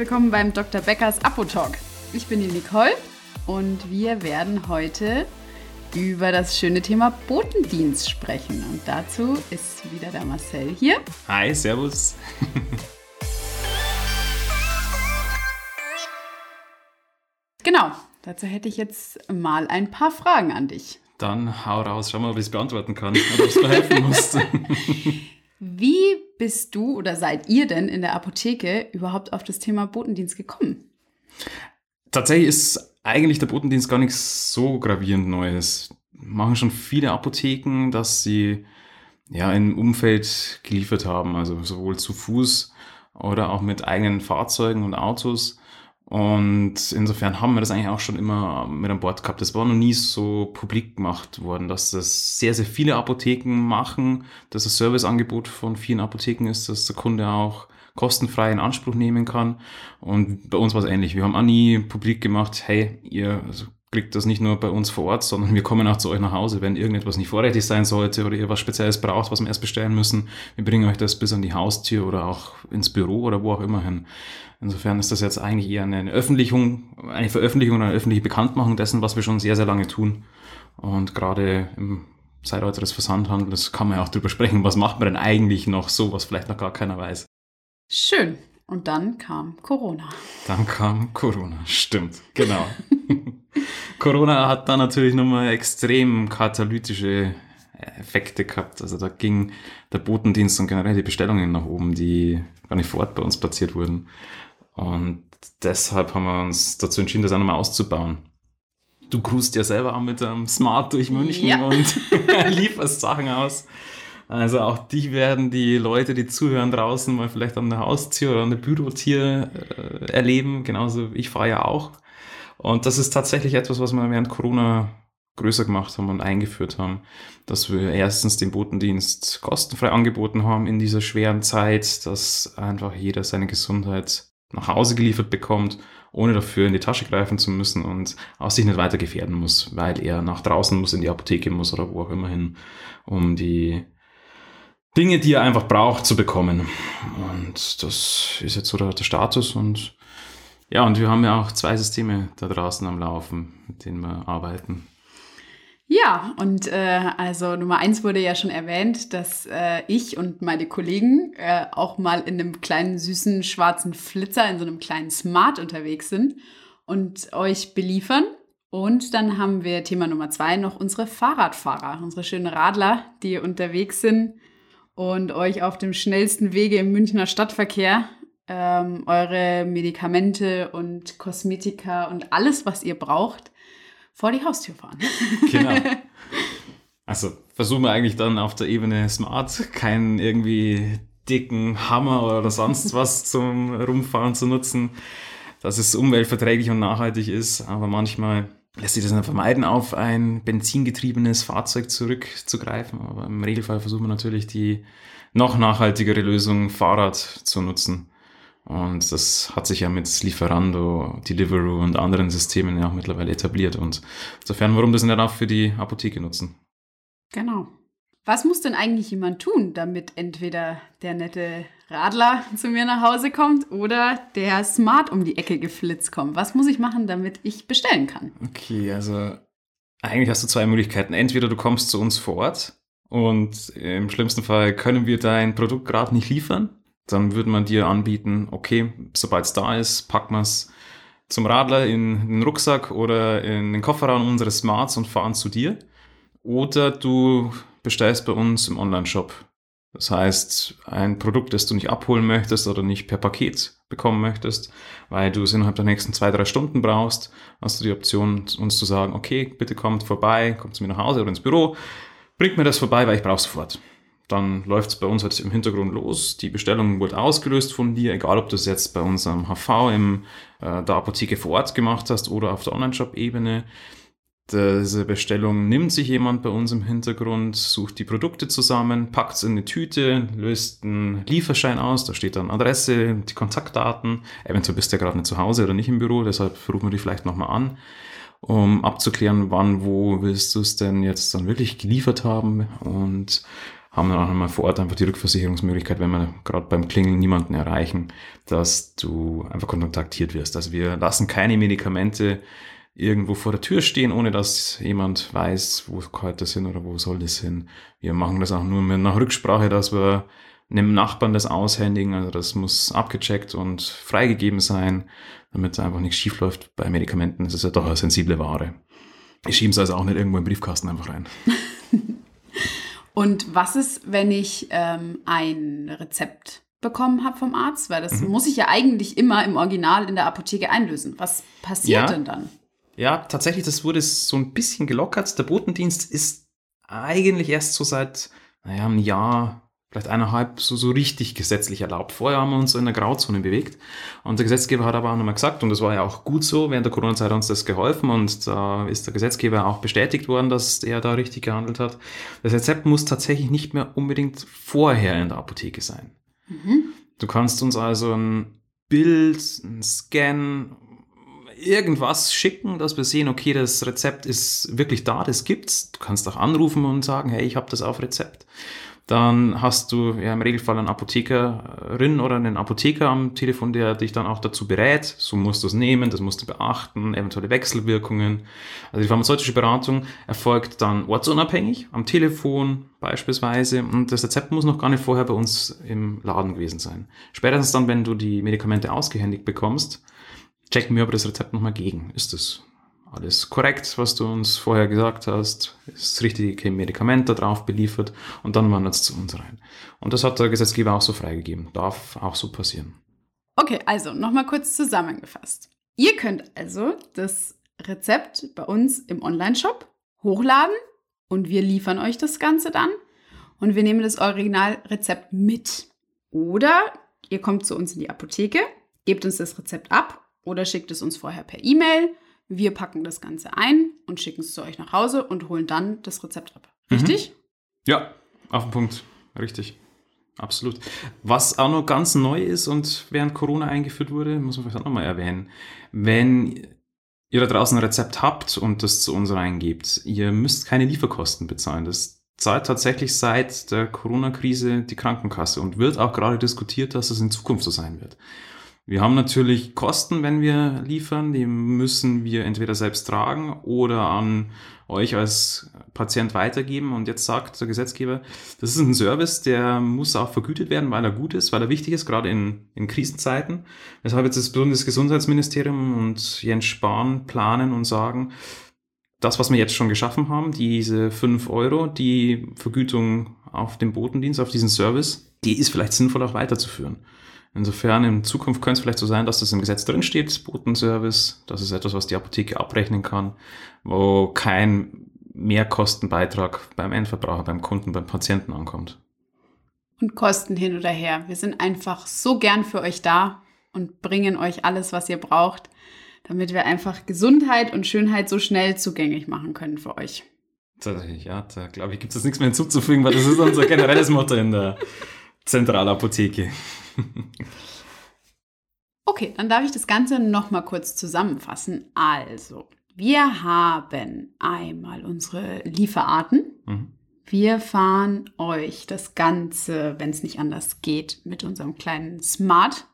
willkommen beim Dr. Beckers Apotalk. Ich bin die Nicole und wir werden heute über das schöne Thema Botendienst sprechen. Und dazu ist wieder der Marcel hier. Hi, Servus. genau, dazu hätte ich jetzt mal ein paar Fragen an dich. Dann hau raus, schau mal, ob ich es beantworten kann oder ob es mir helfen muss. Wie bist du oder seid ihr denn in der Apotheke überhaupt auf das Thema Botendienst gekommen? Tatsächlich ist eigentlich der Botendienst gar nichts so gravierend Neues. Machen schon viele Apotheken, dass sie ja im Umfeld geliefert haben, also sowohl zu Fuß oder auch mit eigenen Fahrzeugen und Autos. Und insofern haben wir das eigentlich auch schon immer mit an Bord gehabt. Das war noch nie so publik gemacht worden, dass das sehr, sehr viele Apotheken machen, dass das Serviceangebot von vielen Apotheken ist, dass der Kunde auch kostenfrei in Anspruch nehmen kann. Und bei uns war es ähnlich. Wir haben auch nie publik gemacht, hey, ihr kriegt das nicht nur bei uns vor Ort, sondern wir kommen auch zu euch nach Hause, wenn irgendetwas nicht vorrätig sein sollte oder ihr was Spezielles braucht, was wir erst bestellen müssen. Wir bringen euch das bis an die Haustür oder auch ins Büro oder wo auch immer hin. Insofern ist das jetzt eigentlich eher eine Öffentlichung, eine Veröffentlichung oder eine öffentliche Bekanntmachung dessen, was wir schon sehr, sehr lange tun. Und gerade im Zeitalter des Versandhandels kann man ja auch drüber sprechen, was macht man denn eigentlich noch so, was vielleicht noch gar keiner weiß. Schön. Und dann kam Corona. Dann kam Corona, stimmt, genau. Corona hat da natürlich nochmal extrem katalytische Effekte gehabt. Also da ging der Botendienst und generell die Bestellungen nach oben, die gar nicht vor Ort bei uns platziert wurden. Und deshalb haben wir uns dazu entschieden, das auch nochmal auszubauen. Du cruist ja selber auch mit einem Smart durch München ja. und lieferst Sachen aus. Also auch die werden die Leute, die zuhören draußen, mal vielleicht an der Haustür oder an der Bürotür äh, erleben. Genauso, ich fahre ja auch. Und das ist tatsächlich etwas, was wir während Corona größer gemacht haben und eingeführt haben, dass wir erstens den Botendienst kostenfrei angeboten haben in dieser schweren Zeit, dass einfach jeder seine Gesundheit nach Hause geliefert bekommt, ohne dafür in die Tasche greifen zu müssen und auch sich nicht weiter gefährden muss, weil er nach draußen muss, in die Apotheke muss oder wo auch immer hin, um die Dinge, die er einfach braucht, zu bekommen. Und das ist jetzt so der, der Status und ja, und wir haben ja auch zwei Systeme da draußen am Laufen, mit denen wir arbeiten. Ja, und äh, also Nummer eins wurde ja schon erwähnt, dass äh, ich und meine Kollegen äh, auch mal in einem kleinen süßen schwarzen Flitzer, in so einem kleinen Smart unterwegs sind und euch beliefern. Und dann haben wir Thema Nummer zwei noch unsere Fahrradfahrer, unsere schönen Radler, die unterwegs sind und euch auf dem schnellsten Wege im Münchner Stadtverkehr ähm, eure Medikamente und Kosmetika und alles, was ihr braucht, vor die Haustür fahren. Genau. Also versuchen wir eigentlich dann auf der Ebene Smart keinen irgendwie dicken Hammer oder sonst was zum Rumfahren zu nutzen, dass es umweltverträglich und nachhaltig ist, aber manchmal lässt sich das nicht vermeiden, auf ein benzingetriebenes Fahrzeug zurückzugreifen. Aber im Regelfall versuchen wir natürlich die noch nachhaltigere Lösung Fahrrad zu nutzen. Und das hat sich ja mit Lieferando, Deliveroo und anderen Systemen ja auch mittlerweile etabliert. Und insofern, warum das nicht auch für die Apotheke nutzen? Genau. Was muss denn eigentlich jemand tun, damit entweder der nette Radler zu mir nach Hause kommt oder der Smart um die Ecke geflitzt kommt? Was muss ich machen, damit ich bestellen kann? Okay, also eigentlich hast du zwei Möglichkeiten. Entweder du kommst zu uns vor Ort und im schlimmsten Fall können wir dein Produkt gerade nicht liefern dann würde man dir anbieten, okay, sobald es da ist, packen wir es zum Radler in den Rucksack oder in den Kofferraum unseres Smarts und fahren zu dir. Oder du bestellst bei uns im Online-Shop. Das heißt, ein Produkt, das du nicht abholen möchtest oder nicht per Paket bekommen möchtest, weil du es innerhalb der nächsten zwei, drei Stunden brauchst, hast du die Option, uns zu sagen, okay, bitte kommt vorbei, kommt zu mir nach Hause oder ins Büro, bringt mir das vorbei, weil ich brauche sofort dann läuft es bei uns halt im Hintergrund los. Die Bestellung wird ausgelöst von dir, egal ob du es jetzt bei unserem HV im, äh, der Apotheke vor Ort gemacht hast oder auf der Online-Shop-Ebene. Diese Bestellung nimmt sich jemand bei uns im Hintergrund, sucht die Produkte zusammen, packt es in eine Tüte, löst einen Lieferschein aus, da steht dann Adresse, die Kontaktdaten. Eventuell bist du ja gerade nicht zu Hause oder nicht im Büro, deshalb rufen wir dich vielleicht nochmal an, um abzuklären, wann, wo willst du es denn jetzt dann wirklich geliefert haben und haben dann auch nochmal vor Ort einfach die Rückversicherungsmöglichkeit, wenn wir gerade beim Klingeln niemanden erreichen, dass du einfach kontaktiert wirst. Also wir lassen keine Medikamente irgendwo vor der Tür stehen, ohne dass jemand weiß, wo heute sind oder wo soll das hin. Wir machen das auch nur mit nach Rücksprache, dass wir einem Nachbarn das aushändigen. Also das muss abgecheckt und freigegeben sein, damit einfach nichts schief läuft bei Medikamenten. Ist ja doch eine sensible Ware. Ich schiebe es also auch nicht irgendwo im Briefkasten einfach rein. Und was ist, wenn ich ähm, ein Rezept bekommen habe vom Arzt? Weil das mhm. muss ich ja eigentlich immer im Original in der Apotheke einlösen. Was passiert ja. denn dann? Ja, tatsächlich, das wurde so ein bisschen gelockert. Der Botendienst ist eigentlich erst so seit, naja, einem Jahr vielleicht eineinhalb so, so richtig gesetzlich erlaubt. Vorher haben wir uns in der Grauzone bewegt und der Gesetzgeber hat aber auch nochmal gesagt, und das war ja auch gut so, während der Corona-Zeit hat uns das geholfen und da ist der Gesetzgeber auch bestätigt worden, dass er da richtig gehandelt hat. Das Rezept muss tatsächlich nicht mehr unbedingt vorher in der Apotheke sein. Mhm. Du kannst uns also ein Bild, ein Scan, irgendwas schicken, dass wir sehen, okay, das Rezept ist wirklich da, das gibt's. Du kannst auch anrufen und sagen, hey, ich habe das auf Rezept. Dann hast du ja im Regelfall eine Apothekerin oder einen Apotheker am Telefon, der dich dann auch dazu berät. So musst du es nehmen, das musst du beachten, eventuelle Wechselwirkungen. Also die pharmazeutische Beratung erfolgt dann ortsunabhängig am Telefon beispielsweise und das Rezept muss noch gar nicht vorher bei uns im Laden gewesen sein. Spätestens dann, wenn du die Medikamente ausgehändigt bekommst, checken wir aber das Rezept nochmal gegen. Ist das alles korrekt, was du uns vorher gesagt hast, ist das richtige Medikament da drauf beliefert und dann wandert es zu uns rein. Und das hat der Gesetzgeber auch so freigegeben. Darf auch so passieren. Okay, also nochmal kurz zusammengefasst. Ihr könnt also das Rezept bei uns im Online-Shop hochladen und wir liefern euch das Ganze dann und wir nehmen das Originalrezept mit. Oder ihr kommt zu uns in die Apotheke, gebt uns das Rezept ab oder schickt es uns vorher per E-Mail wir packen das Ganze ein und schicken es zu euch nach Hause und holen dann das Rezept ab. Mhm. Richtig? Mhm. Ja, auf den Punkt. Richtig. Absolut. Was auch noch ganz neu ist und während Corona eingeführt wurde, muss man vielleicht auch nochmal erwähnen. Wenn ihr da draußen ein Rezept habt und das zu uns reingebt, ihr müsst keine Lieferkosten bezahlen. Das zahlt tatsächlich seit der Corona-Krise die Krankenkasse und wird auch gerade diskutiert, dass es in Zukunft so sein wird. Wir haben natürlich Kosten, wenn wir liefern, die müssen wir entweder selbst tragen oder an euch als Patient weitergeben. Und jetzt sagt der Gesetzgeber, das ist ein Service, der muss auch vergütet werden, weil er gut ist, weil er wichtig ist, gerade in, in Krisenzeiten. Weshalb jetzt das Bundesgesundheitsministerium und Jens Spahn planen und sagen, das, was wir jetzt schon geschaffen haben, diese fünf Euro, die Vergütung auf dem Botendienst, auf diesen Service, die ist vielleicht sinnvoll auch weiterzuführen. Insofern in Zukunft könnte es vielleicht so sein, dass das im Gesetz drinsteht, Botenservice. Das ist etwas, was die Apotheke abrechnen kann, wo kein Mehrkostenbeitrag beim Endverbraucher, beim Kunden, beim Patienten ankommt. Und Kosten hin oder her. Wir sind einfach so gern für euch da und bringen euch alles, was ihr braucht, damit wir einfach Gesundheit und Schönheit so schnell zugänglich machen können für euch. Tatsächlich, ja, da glaube ich, gibt es nichts mehr hinzuzufügen, weil das ist unser generelles Motto in der Zentralapotheke. okay, dann darf ich das Ganze nochmal kurz zusammenfassen. Also, wir haben einmal unsere Lieferarten. Mhm. Wir fahren euch das Ganze, wenn es nicht anders geht, mit unserem kleinen Smart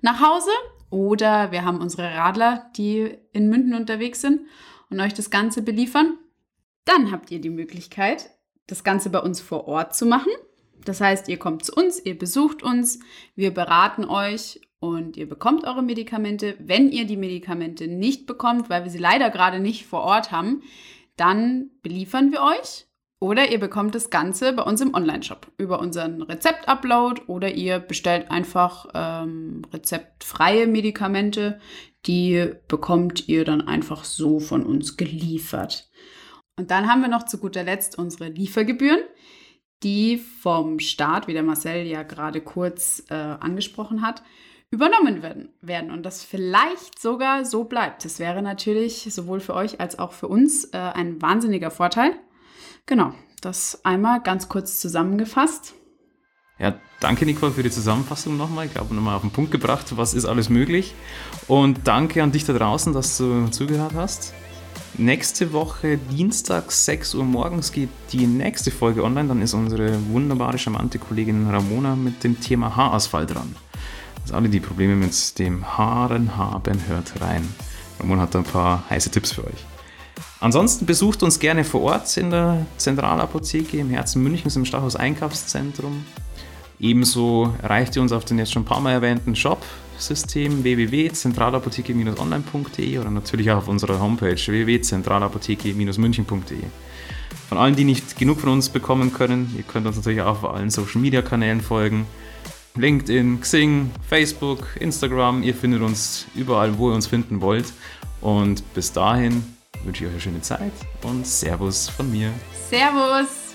nach Hause. Oder wir haben unsere Radler, die in Münden unterwegs sind und euch das Ganze beliefern. Dann habt ihr die Möglichkeit, das Ganze bei uns vor Ort zu machen. Das heißt, ihr kommt zu uns, ihr besucht uns, wir beraten euch und ihr bekommt eure Medikamente. Wenn ihr die Medikamente nicht bekommt, weil wir sie leider gerade nicht vor Ort haben, dann beliefern wir euch oder ihr bekommt das Ganze bei uns im Online-Shop über unseren Rezept-Upload oder ihr bestellt einfach ähm, rezeptfreie Medikamente. Die bekommt ihr dann einfach so von uns geliefert. Und dann haben wir noch zu guter Letzt unsere Liefergebühren die vom Staat, wie der Marcel ja gerade kurz äh, angesprochen hat, übernommen werden, werden und das vielleicht sogar so bleibt. Das wäre natürlich sowohl für euch als auch für uns äh, ein wahnsinniger Vorteil. Genau, das einmal ganz kurz zusammengefasst. Ja, danke Nicole für die Zusammenfassung nochmal. Ich glaube, nochmal auf den Punkt gebracht, was ist alles möglich. Und danke an dich da draußen, dass du zugehört hast. Nächste Woche, Dienstag, 6 Uhr morgens, geht die nächste Folge online. Dann ist unsere wunderbare, charmante Kollegin Ramona mit dem Thema Haarausfall dran. Also alle, die Probleme mit dem Haaren haben, hört rein. Ramona hat ein paar heiße Tipps für euch. Ansonsten besucht uns gerne vor Ort in der Zentralapotheke im Herzen Münchens im Stachus Einkaufszentrum. Ebenso erreicht ihr uns auf den jetzt schon ein paar Mal erwähnten Shop-System www.zentralapotheke-online.de oder natürlich auch auf unserer Homepage www.zentralapotheke-münchen.de. Von allen, die nicht genug von uns bekommen können, ihr könnt uns natürlich auch auf allen Social-Media-Kanälen folgen. LinkedIn, Xing, Facebook, Instagram, ihr findet uns überall, wo ihr uns finden wollt. Und bis dahin wünsche ich euch eine schöne Zeit und Servus von mir. Servus!